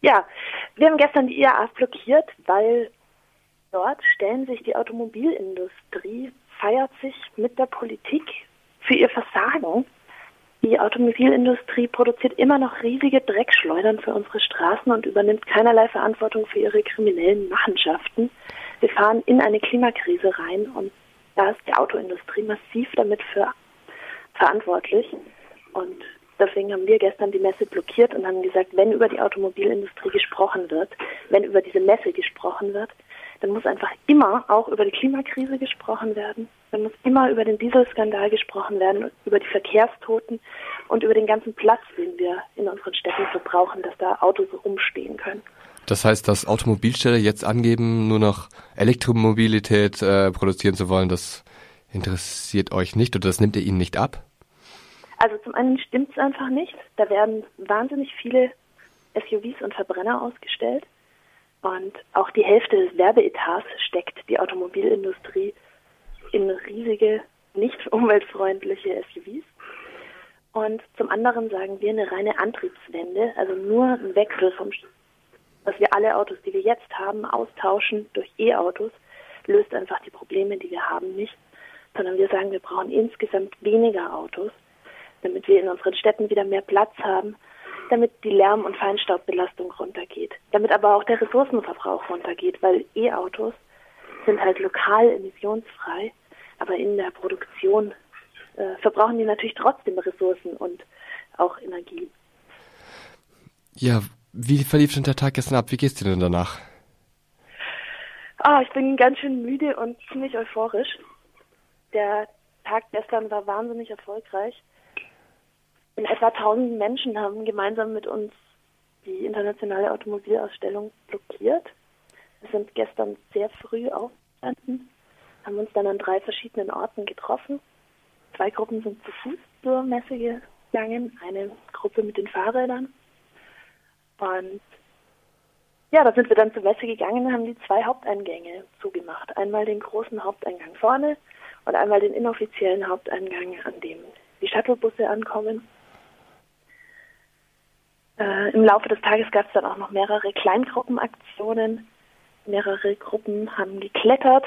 Ja, wir haben gestern die IAA blockiert, weil dort stellen sich die Automobilindustrie, feiert sich mit der Politik für ihr Versagen. Die Automobilindustrie produziert immer noch riesige Dreckschleudern für unsere Straßen und übernimmt keinerlei Verantwortung für ihre kriminellen Machenschaften. Wir fahren in eine Klimakrise rein und da ist die Autoindustrie massiv damit verantwortlich. Und deswegen haben wir gestern die Messe blockiert und haben gesagt, wenn über die Automobilindustrie gesprochen wird, wenn über diese Messe gesprochen wird, dann muss einfach immer auch über die Klimakrise gesprochen werden. Dann muss immer über den Dieselskandal gesprochen werden, über die Verkehrstoten und über den ganzen Platz, den wir in unseren Städten verbrauchen, dass da Autos rumstehen können. Das heißt, dass Automobilstädte jetzt angeben, nur noch Elektromobilität äh, produzieren zu wollen, das interessiert euch nicht oder das nimmt ihr ihnen nicht ab? Also zum einen stimmt es einfach nicht. Da werden wahnsinnig viele SUVs und Verbrenner ausgestellt. Und auch die Hälfte des Werbeetats steckt die Automobilindustrie in riesige, nicht umweltfreundliche SUVs. Und zum anderen sagen wir eine reine Antriebswende, also nur ein Wechsel vom, dass wir alle Autos, die wir jetzt haben, austauschen durch E-Autos, löst einfach die Probleme, die wir haben, nicht, sondern wir sagen, wir brauchen insgesamt weniger Autos damit wir in unseren Städten wieder mehr Platz haben, damit die Lärm- und Feinstaubbelastung runtergeht, damit aber auch der Ressourcenverbrauch runtergeht, weil E-Autos sind halt lokal emissionsfrei, aber in der Produktion äh, verbrauchen die natürlich trotzdem Ressourcen und auch Energie. Ja, wie verlief denn der Tag gestern ab? Wie geht's dir denn danach? Ah, ich bin ganz schön müde und ziemlich euphorisch. Der Tag gestern war wahnsinnig erfolgreich in etwa 1000 Menschen haben gemeinsam mit uns die internationale Automobilausstellung blockiert. Wir sind gestern sehr früh aufgestanden, haben uns dann an drei verschiedenen Orten getroffen. Zwei Gruppen sind zu Fuß zur Messe gegangen, eine Gruppe mit den Fahrrädern. Und ja, da sind wir dann zur Messe gegangen und haben die zwei Haupteingänge zugemacht. Einmal den großen Haupteingang vorne und einmal den inoffiziellen Haupteingang, an dem die Shuttlebusse ankommen. Äh, Im Laufe des Tages gab es dann auch noch mehrere Kleingruppenaktionen. Mehrere Gruppen haben geklettert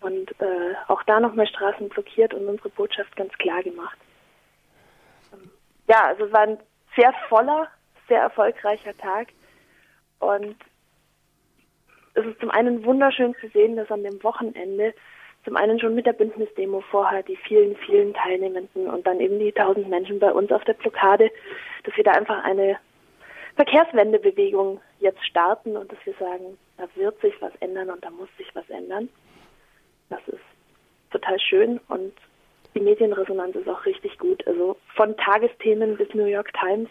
und äh, auch da nochmal Straßen blockiert und unsere Botschaft ganz klar gemacht. Ähm, ja, also es war ein sehr voller, sehr erfolgreicher Tag und es ist zum einen wunderschön zu sehen, dass an dem Wochenende zum einen schon mit der Bündnisdemo vorher die vielen, vielen Teilnehmenden und dann eben die tausend Menschen bei uns auf der Blockade, dass wir da einfach eine Verkehrswendebewegung jetzt starten und dass wir sagen, da wird sich was ändern und da muss sich was ändern. Das ist total schön und die Medienresonanz ist auch richtig gut. Also von Tagesthemen bis New York Times.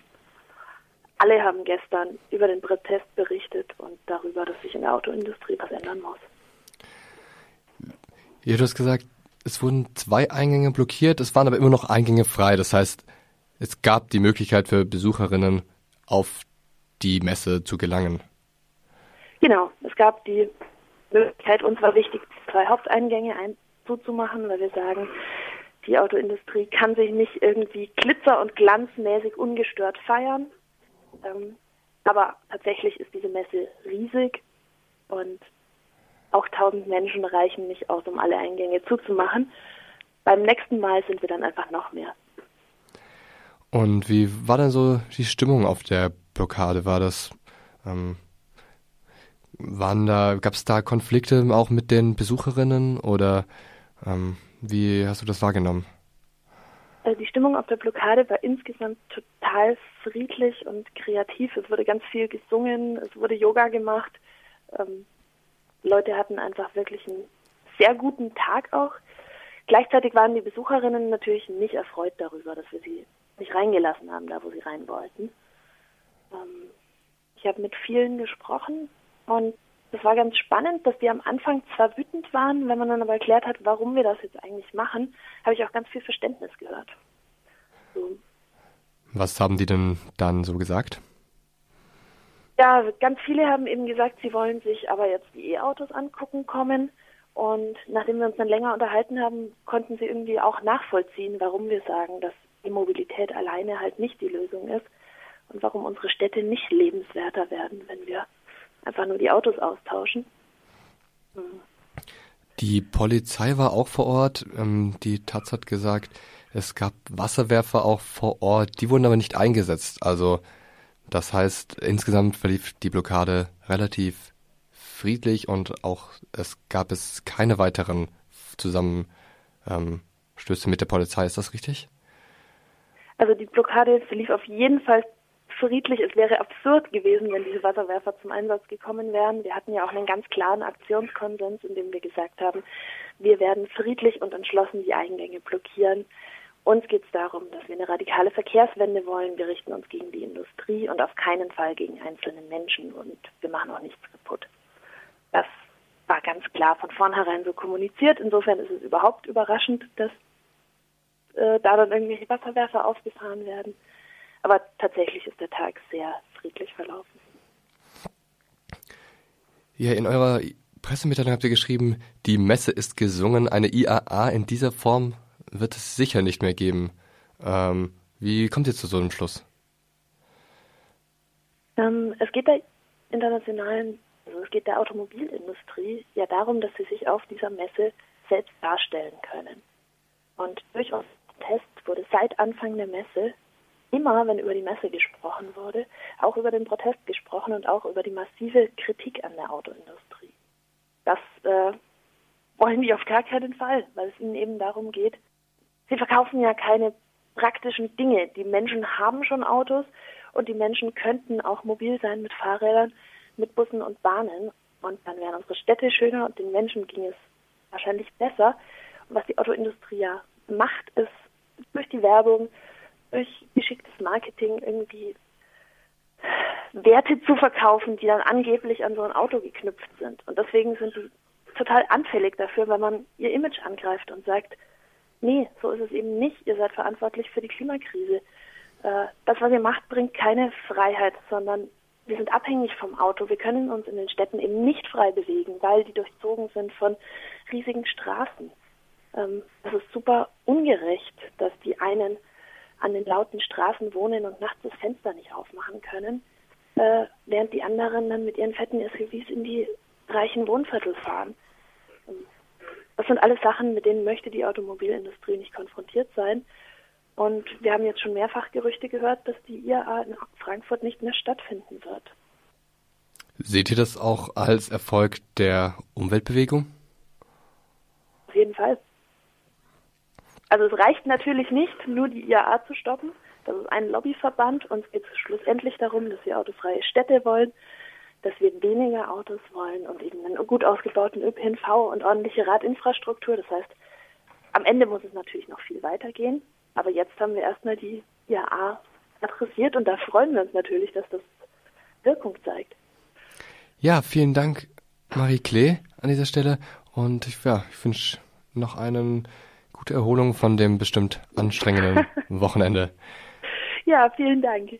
Alle haben gestern über den Protest berichtet und darüber, dass sich in der Autoindustrie was ändern muss. Ja, du hast gesagt, es wurden zwei Eingänge blockiert, es waren aber immer noch Eingänge frei. Das heißt, es gab die Möglichkeit für Besucherinnen auf die Messe zu gelangen. Genau, es gab die Möglichkeit, uns war wichtig, zwei Haupteingänge ein zuzumachen, weil wir sagen, die Autoindustrie kann sich nicht irgendwie glitzer- und glanzmäßig ungestört feiern. Ähm, aber tatsächlich ist diese Messe riesig und auch tausend Menschen reichen nicht aus, um alle Eingänge zuzumachen. Beim nächsten Mal sind wir dann einfach noch mehr. Und wie war denn so die Stimmung auf der Blockade? War das, ähm, waren da, gab es da Konflikte auch mit den Besucherinnen oder ähm, wie hast du das wahrgenommen? Also die Stimmung auf der Blockade war insgesamt total friedlich und kreativ. Es wurde ganz viel gesungen, es wurde Yoga gemacht. Ähm, Leute hatten einfach wirklich einen sehr guten Tag auch. Gleichzeitig waren die Besucherinnen natürlich nicht erfreut darüber, dass wir sie nicht reingelassen haben, da wo sie rein wollten. Ähm, ich habe mit vielen gesprochen und es war ganz spannend, dass die am Anfang zwar wütend waren, wenn man dann aber erklärt hat, warum wir das jetzt eigentlich machen, habe ich auch ganz viel Verständnis gehört. So. Was haben die denn dann so gesagt? Ja, ganz viele haben eben gesagt, sie wollen sich aber jetzt die E-Autos angucken kommen. Und nachdem wir uns dann länger unterhalten haben, konnten sie irgendwie auch nachvollziehen, warum wir sagen, dass die Mobilität alleine halt nicht die Lösung ist. und warum unsere Städte nicht lebenswerter werden, wenn wir einfach nur die Autos austauschen. Hm. Die Polizei war auch vor Ort. Ähm, die Taz hat gesagt, es gab Wasserwerfer auch vor Ort. Die wurden aber nicht eingesetzt. Also das heißt, insgesamt verlief die Blockade relativ friedlich und auch es gab es keine weiteren Zusammenstöße ähm, mit der Polizei. Ist das richtig? Also die Blockade verlief auf jeden Fall friedlich. Es wäre absurd gewesen, wenn diese Wasserwerfer zum Einsatz gekommen wären. Wir hatten ja auch einen ganz klaren Aktionskonsens, in dem wir gesagt haben, wir werden friedlich und entschlossen die Eingänge blockieren. Uns geht es darum, dass wir eine radikale Verkehrswende wollen. Wir richten uns gegen die Industrie und auf keinen Fall gegen einzelne Menschen und wir machen auch nichts kaputt. Das war ganz klar von vornherein so kommuniziert. Insofern ist es überhaupt überraschend, dass äh, da dann irgendwelche Wasserwerfer aufgefahren werden. Aber tatsächlich ist der Tag sehr friedlich verlaufen. Ja, in eurer Pressemitteilung habt ihr geschrieben, die Messe ist gesungen. Eine IAA in dieser Form wird es sicher nicht mehr geben. Ähm, wie kommt ihr zu so einem Schluss? Ähm, es geht der internationalen, also es geht der Automobilindustrie ja darum, dass sie sich auf dieser Messe selbst darstellen können. Und durchaus Protest wurde seit Anfang der Messe immer, wenn über die Messe gesprochen wurde, auch über den Protest gesprochen und auch über die massive Kritik an der Autoindustrie. Das äh, wollen die auf gar keinen Fall, weil es ihnen eben darum geht, sie verkaufen ja keine praktischen Dinge. Die Menschen haben schon Autos und die Menschen könnten auch mobil sein mit Fahrrädern, mit Bussen und Bahnen. Und dann wären unsere Städte schöner und den Menschen ging es wahrscheinlich besser. Was die Autoindustrie ja macht, ist durch die Werbung durch geschicktes Marketing irgendwie Werte zu verkaufen, die dann angeblich an so ein Auto geknüpft sind. Und deswegen sind die total anfällig dafür, wenn man ihr Image angreift und sagt, nee, so ist es eben nicht, ihr seid verantwortlich für die Klimakrise. Äh, das, was ihr macht, bringt keine Freiheit, sondern wir sind abhängig vom Auto. Wir können uns in den Städten eben nicht frei bewegen, weil die durchzogen sind von riesigen Straßen. Ähm, es ist super ungerecht, dass die einen an den lauten Straßen wohnen und nachts das Fenster nicht aufmachen können, äh, während die anderen dann mit ihren fetten SUVs in die reichen Wohnviertel fahren. Das sind alles Sachen, mit denen möchte die Automobilindustrie nicht konfrontiert sein. Und wir haben jetzt schon mehrfach Gerüchte gehört, dass die IAA in Frankfurt nicht mehr stattfinden wird. Seht ihr das auch als Erfolg der Umweltbewegung? Auf jeden Fall. Also es reicht natürlich nicht, nur die IAA zu stoppen. Das ist ein Lobbyverband. Uns geht es schlussendlich darum, dass wir autofreie Städte wollen, dass wir weniger Autos wollen und eben einen gut ausgebauten ÖPNV und ordentliche Radinfrastruktur. Das heißt, am Ende muss es natürlich noch viel weitergehen. Aber jetzt haben wir erstmal die IAA adressiert und da freuen wir uns natürlich, dass das Wirkung zeigt. Ja, vielen Dank, Marie Klee, an dieser Stelle. Und ich, ja, ich wünsche noch einen Gute Erholung von dem bestimmt anstrengenden Wochenende. Ja, vielen Dank.